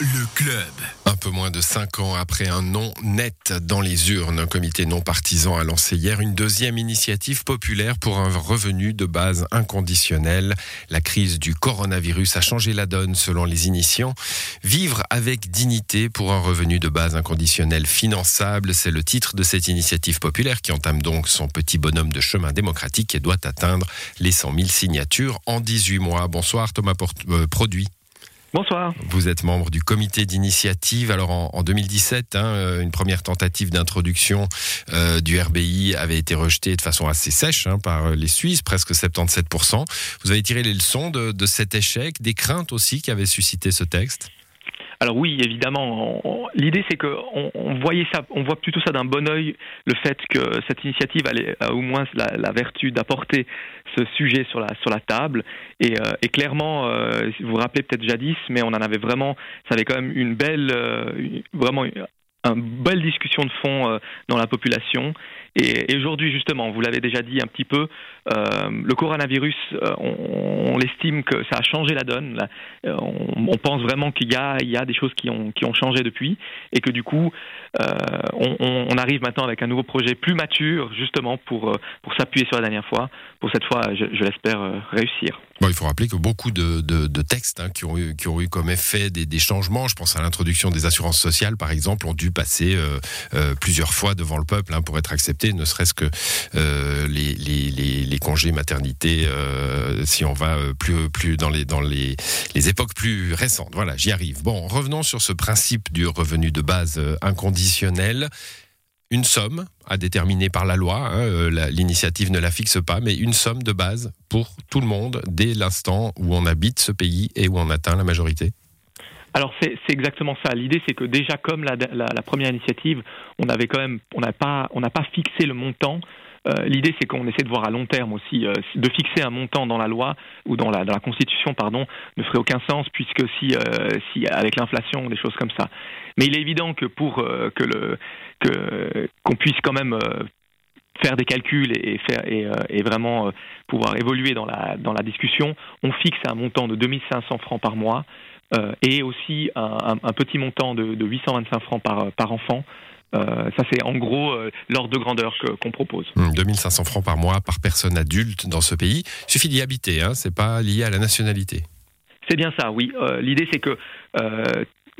Le club. Un peu moins de cinq ans après un non net dans les urnes, un comité non partisan a lancé hier une deuxième initiative populaire pour un revenu de base inconditionnel. La crise du coronavirus a changé la donne selon les initiants. Vivre avec dignité pour un revenu de base inconditionnel finançable, c'est le titre de cette initiative populaire qui entame donc son petit bonhomme de chemin démocratique et doit atteindre les 100 000 signatures en 18 mois. Bonsoir Thomas euh, Produit. Bonsoir. Vous êtes membre du comité d'initiative. Alors en, 2017, hein, euh, une première tentative d'introduction euh, du RBI avait été rejetée de façon assez sèche hein, par les Suisses, presque 77%. Vous avez tiré les leçons de, de cet échec, des craintes aussi qui avaient suscité ce texte? Alors oui, évidemment. L'idée, c'est qu'on on voyait ça, on voit plutôt ça d'un bon oeil, le fait que cette initiative a au moins la, vertu d'apporter ce sujet sur la sur la table. Et, euh, clairement, euh, vous vous rappelez peut-être jadis, mais on en avait vraiment, ça avait quand même une belle, euh, vraiment une belle discussion de fond dans la population. Et, aujourd'hui, justement, vous l'avez déjà dit un petit peu, euh, le coronavirus, euh, on, on, estime que ça a changé la donne. Euh, on, pense vraiment qu'il y a, il y a des choses qui ont, qui ont changé depuis et que du coup, on, arrive maintenant avec un nouveau projet plus mature, justement, pour, pour s'appuyer sur la dernière fois. Pour cette fois, je l'espère, réussir. Bon, il faut rappeler que beaucoup de, de, de textes hein, qui, ont eu, qui ont eu comme effet des, des changements, je pense à l'introduction des assurances sociales, par exemple, ont dû passer plusieurs fois devant le peuple hein, pour être acceptés ne serait-ce que euh, les, les, congés maternité, euh, si on va euh, plus, plus dans, les, dans les, les époques plus récentes. Voilà, j'y arrive. Bon, revenons sur ce principe du revenu de base inconditionnel une somme à déterminer par la loi, hein, l'initiative ne la fixe pas, mais une somme de base pour tout le monde dès l'instant où on habite ce pays et où on atteint la majorité alors c'est exactement ça. L'idée c'est que déjà comme la, première initiative, on avait quand même, on n'a pas fixé le montant. Euh, l'idée c'est qu'on essaie de voir à long terme aussi, euh, de fixer un montant dans la loi ou dans la, Constitution, pardon, ne ferait aucun sens puisque si, euh, si avec l'inflation des choses comme ça. Mais il est évident que pour que le que qu'on puisse quand même faire des calculs et, faire et, vraiment pouvoir évoluer dans la dans la discussion, on fixe un montant de 2500 francs par mois et aussi un, petit montant de, 825 francs par, par enfant. Euh, ça, c'est en gros euh, l'ordre de grandeur qu'on propose. 2500 hmm, francs par mois par personne adulte dans ce pays. Il suffit d'y habiter, hein, c'est pas lié à la nationalité. C'est bien ça, oui. L'idée, c'est que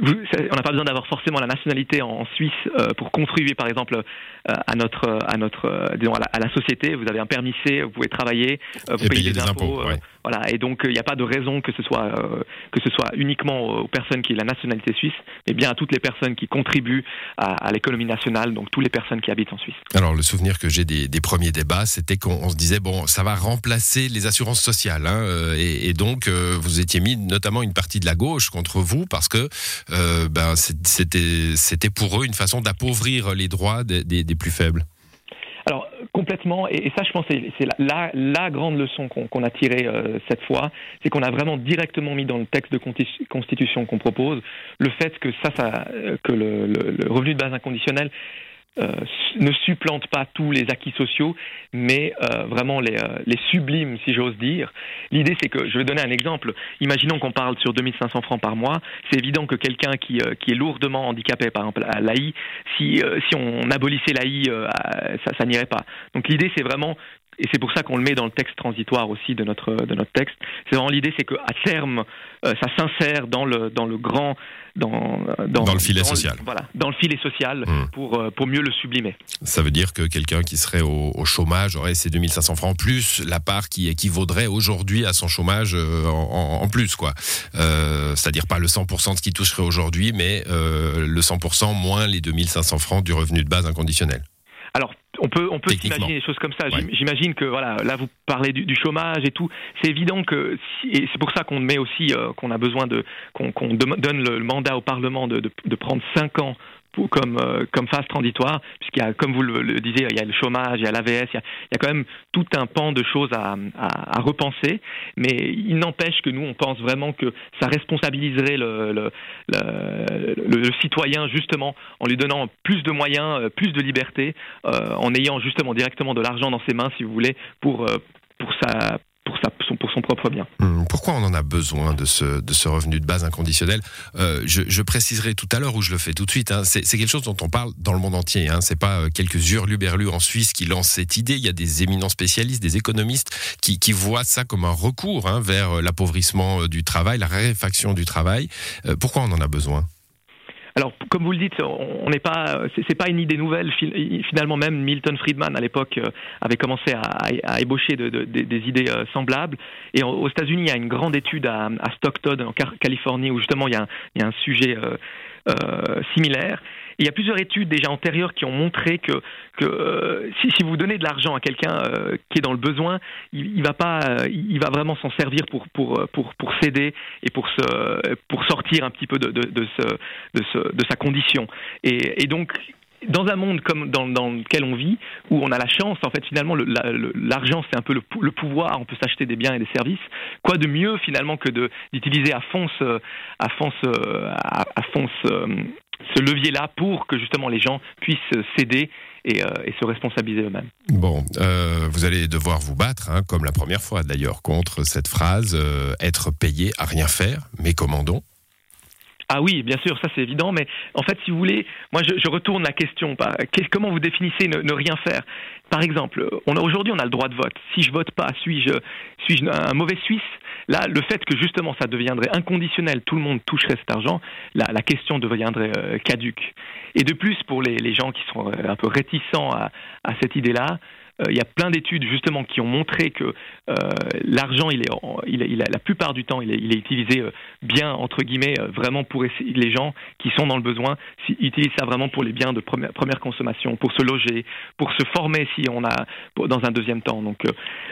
on n'a pas besoin d'avoir forcément la nationalité en, Suisse pour contribuer, par exemple, à notre, à notre, disons, à la, société. Vous avez un permis C, vous pouvez travailler, vous payez des, impôts. Voilà, et donc il n'y a pas de raison que ce soit euh, que ce soit uniquement aux personnes qui ont la nationalité suisse, mais bien à toutes les personnes qui contribuent à, l'économie nationale, donc toutes les personnes qui habitent en Suisse. Alors le souvenir que j'ai des, premiers débats, c'était qu'on se disait bon, ça va remplacer les assurances sociales, hein, euh, et, donc euh, vous étiez mis notamment une partie de la gauche contre vous parce que ben c'était pour eux une façon d'appauvrir les droits des plus faibles. Alors complètement, et, ça je pense c'est la, grande leçon qu'on a tirée euh, cette fois, c'est qu'on a vraiment directement mis dans le texte de constitution qu'on propose le fait que ça, euh, que le, revenu de base inconditionnel euh, ne supplante pas tous les acquis sociaux, mais euh, vraiment les, euh, les sublimes, si j'ose dire. L'idée, c'est que, je vais donner un exemple. Imaginons qu'on parle sur 2500 francs par mois. C'est évident que quelqu'un qui, qui est lourdement handicapé, par exemple à l'AI, si, si on abolissait l'AI, ça n'irait pas. Donc l'idée, c'est vraiment et c'est pour ça qu'on le met dans le texte transitoire aussi de notre de notre texte. C'est vraiment l'idée, c'est qu'à terme, ça s'insère dans le dans le grand dans, dans, le filet social. voilà, dans le filet social hmm. pour, euh, pour mieux le sublimer. Ça veut dire que quelqu'un qui serait au, chômage aurait ses 2500 francs plus la part qui équivaudrait aujourd'hui à son chômage euh, en, plus, quoi. Euh, c'est-à-dire pas le 100% de ce qu'il toucherait aujourd'hui, mais le 100% moins les 2500 francs du revenu de base inconditionnel. Alors, on peut, on peut s'imaginer des choses comme ça. J'imagine que voilà, là vous parlez du, chômage et tout. C'est évident que et c'est pour ça qu'on met aussi qu'on a besoin de qu'on donne le mandat au Parlement de, de, de prendre cinq ans comme, euh, comme phase transitoire, puisqu'il y a, comme vous le, disiez, il y a le chômage, il y a l'AVS, il, y a, quand même tout un pan de choses à, repenser, mais il n'empêche que nous, on pense vraiment que ça responsabiliserait le, citoyen justement en lui donnant plus de moyens, euh, plus de liberté, euh, en ayant justement directement de l'argent dans ses mains, si vous voulez, pour, pour, sa, pour, son propre bien. Hum, pourquoi on en a besoin de ce, revenu de base inconditionnel euh, je, préciserai tout à l'heure où je le fais tout de suite. Hein, c'est quelque chose dont on parle dans le monde entier. Hein, c'est pas euh, quelques hurluberlus en Suisse qui lancent cette idée. Il y a des éminents spécialistes, des économistes qui, voient ça comme un recours hein, vers l'appauvrissement du travail, la raréfaction du travail. pourquoi on en a besoin? Alors, comme vous le dites, on n'est pas, c'est pas une idée nouvelle. Finalement, même Milton Friedman à l'époque euh, avait commencé à, ébaucher des idées euh, semblables. Et aux États-Unis, il y a une grande étude à, Stockton, en Californie, où justement il y a un, sujet euh, similaire il y a plusieurs études déjà antérieures qui ont montré que, que euh, si, si, vous donnez de l'argent à quelqu'un euh, qui est dans le besoin, il, il va pas, euh, il va vraiment s'en servir pour pour pour pour s'aider et pour se pour sortir un petit peu de de, de, ce, de, ce, de sa condition. Et, et donc dans un monde comme dans, dans, lequel on vit, où on a la chance, en fait, finalement, l'argent, c'est un peu le, pouvoir, on peut s'acheter des biens et des services. Quoi de mieux, finalement, que d'utiliser à fond, à fond, à, à fond ce levier-là pour que justement les gens puissent céder et, euh, se responsabiliser eux-mêmes. Bon, euh, vous allez devoir vous battre, hein, comme la première fois d'ailleurs, contre cette phrase euh, être payé à rien faire, mais commandons ah oui, bien sûr, ça c'est évident, mais en fait, si vous voulez, moi je, je retourne la question. Comment vous définissez ne, rien faire? Par exemple, aujourd'hui on a le droit de vote. Si je vote pas, suis-je suis un mauvais Suisse? Là, le fait que justement ça deviendrait inconditionnel, tout le monde toucherait cet argent, la, la question deviendrait euh, caduque. Et de plus, pour les, les gens qui sont euh, un peu réticents à, à cette idée-là, il y a plein d'études justement qui ont montré que euh, l'argent, il est, il, il, la plupart du temps, il est, il est utilisé euh, bien entre guillemets, vraiment pour les gens qui sont dans le besoin, utilisent ça vraiment pour les biens de première, première consommation, pour se loger, pour se former si on a dans un deuxième temps. Donc,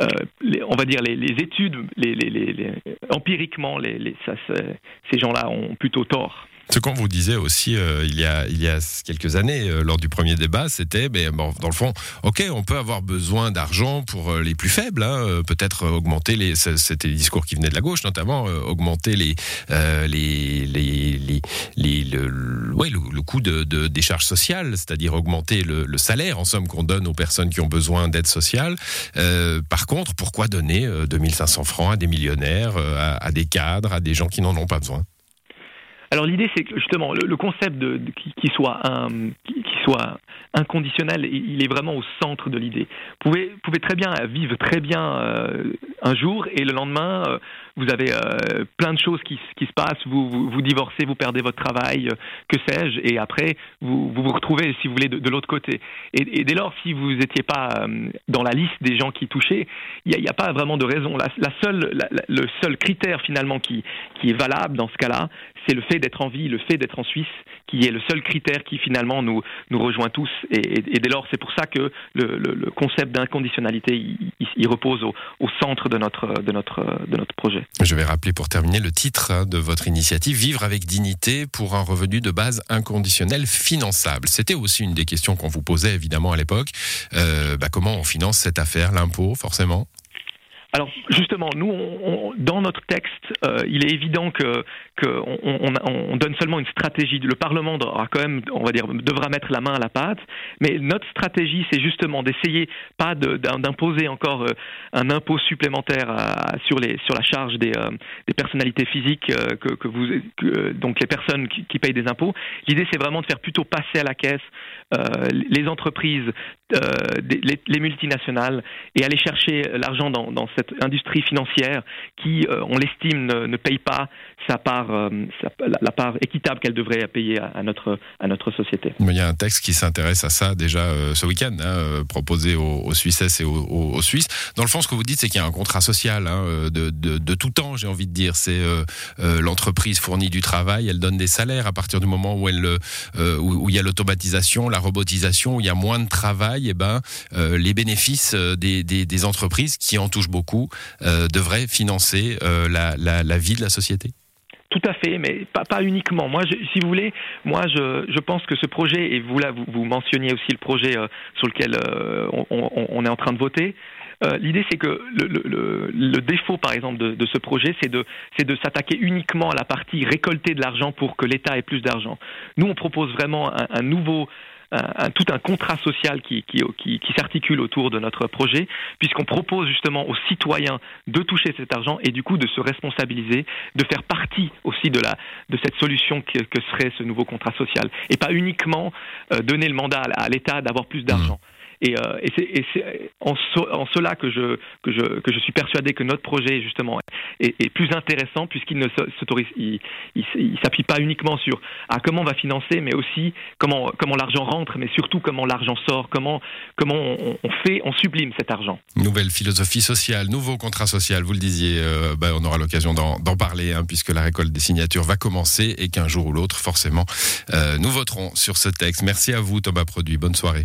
on va dire les, les études, les, les, empiriquement, les, ça, ces gens-là ont plutôt tort. Ce qu'on vous disait aussi euh, il, y a, quelques années, euh, lors du premier débat, c'était, mais bon, dans le fond, ok, on peut avoir besoin d'argent pour euh, les plus faibles, hein, peut-être augmenter les, c'était les discours qui venaient de la gauche notamment, augmenter les, les, les, les, le, le, coût de, de, des charges sociales, c'est-à-dire augmenter le, le, salaire, en somme, qu'on donne aux personnes qui ont besoin d'aide sociale. par contre, pourquoi donner 2500 francs à des millionnaires, à, à des cadres, à des gens qui n'en ont pas besoin? Alors l'idée, c'est que justement le, concept de, qui, soit un, qui, soit inconditionnel, il est vraiment au centre de l'idée. Vous pouvez, pouvez très bien vivre très bien euh, un jour et le lendemain, euh, vous avez euh, plein de choses qui, qui se passent, vous, vous, divorcez, vous perdez votre travail, que sais-je, et après vous, vous, retrouvez, si vous voulez, de, l'autre côté. Et, dès lors, si vous n'étiez pas dans la liste des gens qui touchaient, il n'y a, pas vraiment de raison. La, seule, le seul critère finalement qui, qui est valable dans ce cas-là, c'est le fait d'être en vie, le fait d'être en Suisse, qui est le seul critère qui finalement nous, nous rejoint tous. Et, dès lors, c'est pour ça que le, concept d'inconditionnalité, il, repose au, au, centre de notre, de, notre, de notre projet. Je vais rappeler pour terminer le titre hein, de votre initiative, Vivre avec dignité pour un revenu de base inconditionnel finançable. C'était aussi une des questions qu'on vous posait évidemment à l'époque. Euh, bah, comment on finance cette affaire, l'impôt forcément? Alors justement, nous, on, dans notre texte, euh, il est évident que qu'on on, on, donne seulement une stratégie. Le Parlement devra quand même, on va dire, devra mettre la main à la pâte. Mais notre stratégie, c'est justement d'essayer pas d'imposer encore euh, un impôt supplémentaire sur les sur la charge des, euh, des personnalités physiques que, vous donc les personnes qui, payent des impôts. L'idée, c'est vraiment de faire plutôt passer à la caisse les entreprises, les, les, multinationales et aller chercher l'argent dans cette industrie financière qui, euh, on l'estime, ne, paye pas sa part, euh, la, part équitable qu'elle devrait payer à, notre, à notre société. Il y a un texte qui s'intéresse à ça déjà euh, ce week-end, hein, proposé aux, aux, Suisses et aux, Suisses. Dans le fond, ce que vous dites, c'est qu'il y a un contrat social hein, de, de, tout temps, j'ai envie de dire. C'est l'entreprise fournit du travail, elle donne des salaires à partir du moment où, elle, où, il y a l'automatisation, la robotisation, où il y a moins de travail, et eh ben, les bénéfices des, des entreprises qui en touchent beaucoup euh, devrait financer euh, la, vie de la société tout à fait, mais pas, uniquement. Moi, si vous voulez, moi, je, pense que ce projet, et vous là, vous, mentionniez aussi le projet euh, sur lequel on, est en train de voter. L'idée, c'est que le, défaut, par exemple, de, ce projet, c'est de, de s'attaquer uniquement à la partie récolter de l'argent pour que l'État ait plus d'argent. Nous, on propose vraiment un nouveau tout un contrat social qui, qui, qui, qui s'articule autour de notre projet, puisqu'on propose justement aux citoyens de toucher cet argent et du coup de se responsabiliser, de faire partie aussi de, la, de cette solution que, que serait ce nouveau contrat social, et pas uniquement euh, donner le mandat à l'État d'avoir plus d'argent. Mmh. Et, euh, et c'est en, cela que je, suis persuadé que notre projet, justement, est, plus intéressant puisqu'il ne s'autorise, s'appuie pas uniquement sur ah, comment on va financer, mais aussi comment, l'argent rentre, mais surtout comment l'argent sort, comment, on, fait, on sublime cet argent. Nouvelle philosophie sociale, nouveau contrat social, vous le disiez, euh, bah, on aura l'occasion d'en parler hein, puisque la récolte des signatures va commencer et qu'un jour ou l'autre, forcément, euh, nous voterons sur ce texte. Merci à vous, Thomas Produit. Bonne soirée.